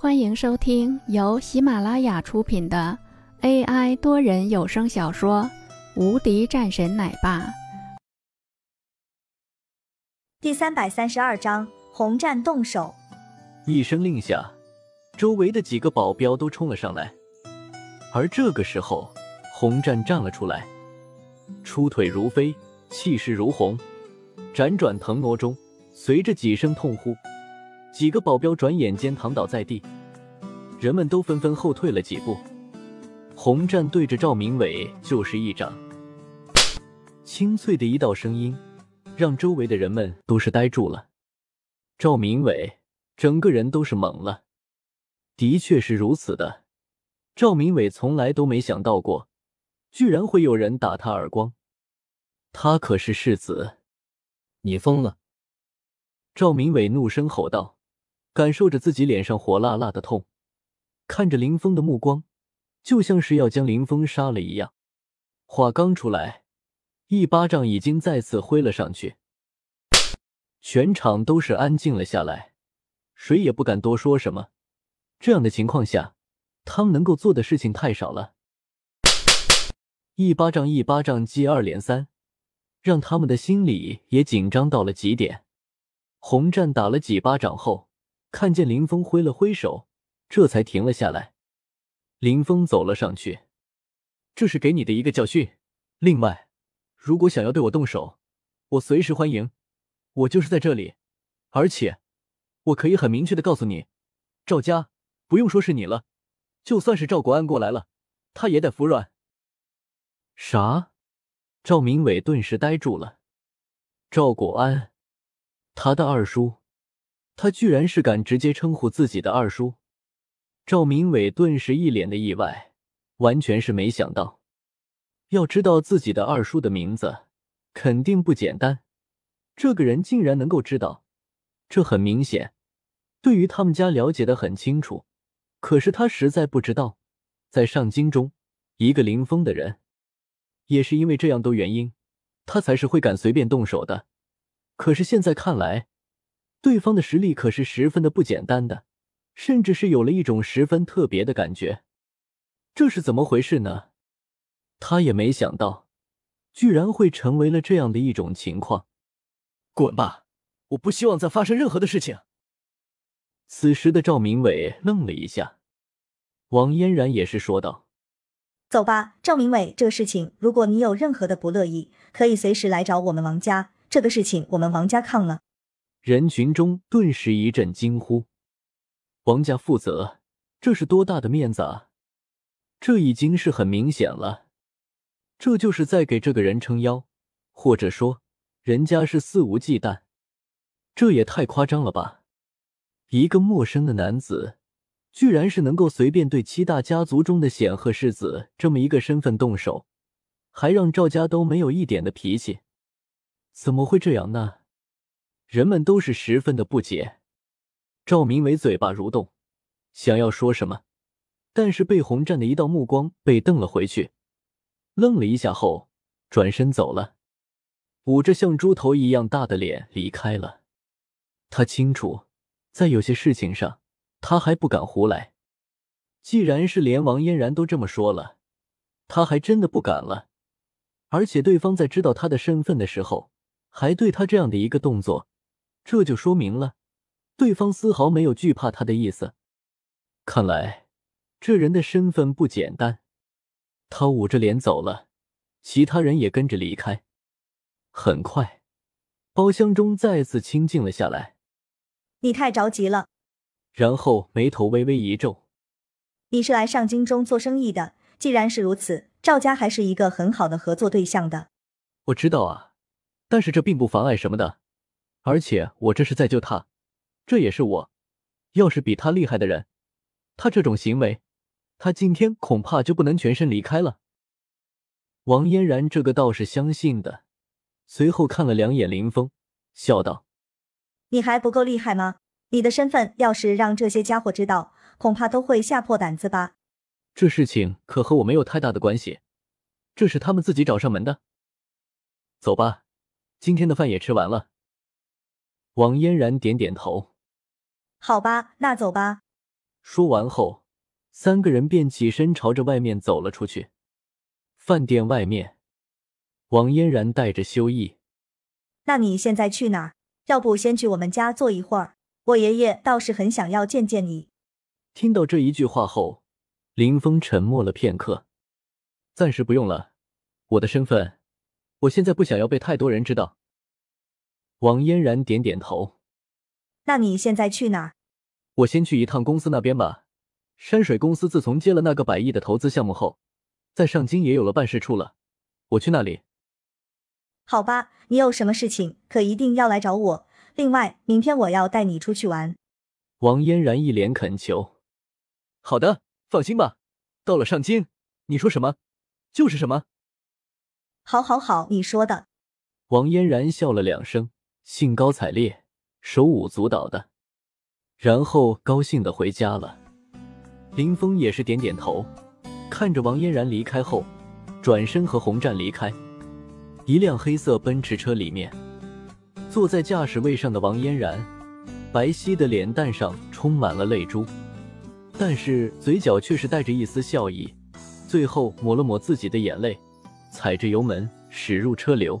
欢迎收听由喜马拉雅出品的 AI 多人有声小说《无敌战神奶爸》第三百三十二章：红战动手。一声令下，周围的几个保镖都冲了上来。而这个时候，红战站了出来，出腿如飞，气势如虹，辗转腾挪中，随着几声痛呼。几个保镖转眼间躺倒在地，人们都纷纷后退了几步。红战对着赵明伟就是一掌，清脆的一道声音，让周围的人们都是呆住了。赵明伟整个人都是懵了，的确是如此的。赵明伟从来都没想到过，居然会有人打他耳光。他可是世子，你疯了！赵明伟怒声吼道。感受着自己脸上火辣辣的痛，看着林峰的目光，就像是要将林峰杀了一样。话刚出来，一巴掌已经再次挥了上去，全场都是安静了下来，谁也不敢多说什么。这样的情况下，他们能够做的事情太少了。一巴掌一巴掌接二连三，让他们的心里也紧张到了极点。红战打了几巴掌后。看见林峰挥了挥手，这才停了下来。林峰走了上去，这是给你的一个教训。另外，如果想要对我动手，我随时欢迎。我就是在这里，而且我可以很明确的告诉你，赵家不用说是你了，就算是赵国安过来了，他也得服软。啥？赵明伟顿时呆住了。赵国安，他的二叔。他居然是敢直接称呼自己的二叔，赵明伟顿时一脸的意外，完全是没想到。要知道自己的二叔的名字，肯定不简单。这个人竟然能够知道，这很明显，对于他们家了解的很清楚。可是他实在不知道，在上京中，一个林峰的人，也是因为这样多原因，他才是会敢随便动手的。可是现在看来。对方的实力可是十分的不简单的，甚至是有了一种十分特别的感觉。这是怎么回事呢？他也没想到，居然会成为了这样的一种情况。滚吧！我不希望再发生任何的事情。此时的赵明伟愣了一下，王嫣然也是说道：“走吧，赵明伟，这个事情如果你有任何的不乐意，可以随时来找我们王家。这个事情我们王家抗了。”人群中顿时一阵惊呼：“王家负责，这是多大的面子啊！这已经是很明显了，这就是在给这个人撑腰，或者说，人家是肆无忌惮。这也太夸张了吧！一个陌生的男子，居然是能够随便对七大家族中的显赫世子这么一个身份动手，还让赵家都没有一点的脾气，怎么会这样呢？”人们都是十分的不解，赵明伟嘴巴蠕动，想要说什么，但是被洪战的一道目光被瞪了回去，愣了一下后转身走了，捂着像猪头一样大的脸离开了。他清楚，在有些事情上，他还不敢胡来。既然是连王嫣然都这么说了，他还真的不敢了。而且对方在知道他的身份的时候，还对他这样的一个动作。这就说明了，对方丝毫没有惧怕他的意思。看来这人的身份不简单。他捂着脸走了，其他人也跟着离开。很快，包厢中再次清静了下来。你太着急了。然后眉头微微一皱。你是来上京中做生意的，既然是如此，赵家还是一个很好的合作对象的。我知道啊，但是这并不妨碍什么的。而且我这是在救他，这也是我。要是比他厉害的人，他这种行为，他今天恐怕就不能全身离开了。王嫣然这个倒是相信的，随后看了两眼林峰，笑道：“你还不够厉害吗？你的身份要是让这些家伙知道，恐怕都会吓破胆子吧？这事情可和我没有太大的关系，这是他们自己找上门的。走吧，今天的饭也吃完了。”王嫣然点点头，好吧，那走吧。说完后，三个人便起身朝着外面走了出去。饭店外面，王嫣然带着修意：“那你现在去哪儿？要不先去我们家坐一会儿？我爷爷倒是很想要见见你。”听到这一句话后，林峰沉默了片刻：“暂时不用了，我的身份，我现在不想要被太多人知道。”王嫣然点点头：“那你现在去哪？”我先去一趟公司那边吧。山水公司自从接了那个百亿的投资项目后。在上京也有了办事处了，我去那里。好吧，你有什么事情可一定要来找我。另外，明天我要带你出去玩。王嫣然一脸恳求。好的，放心吧，到了上京，你说什么就是什么。好，好，好，你说的。王嫣然笑了两声，兴高采烈，手舞足蹈的，然后高兴的回家了。林峰也是点点头。看着王嫣然离开后，转身和洪战离开。一辆黑色奔驰车里面，坐在驾驶位上的王嫣然，白皙的脸蛋上充满了泪珠，但是嘴角却是带着一丝笑意。最后抹了抹自己的眼泪，踩着油门驶入车流。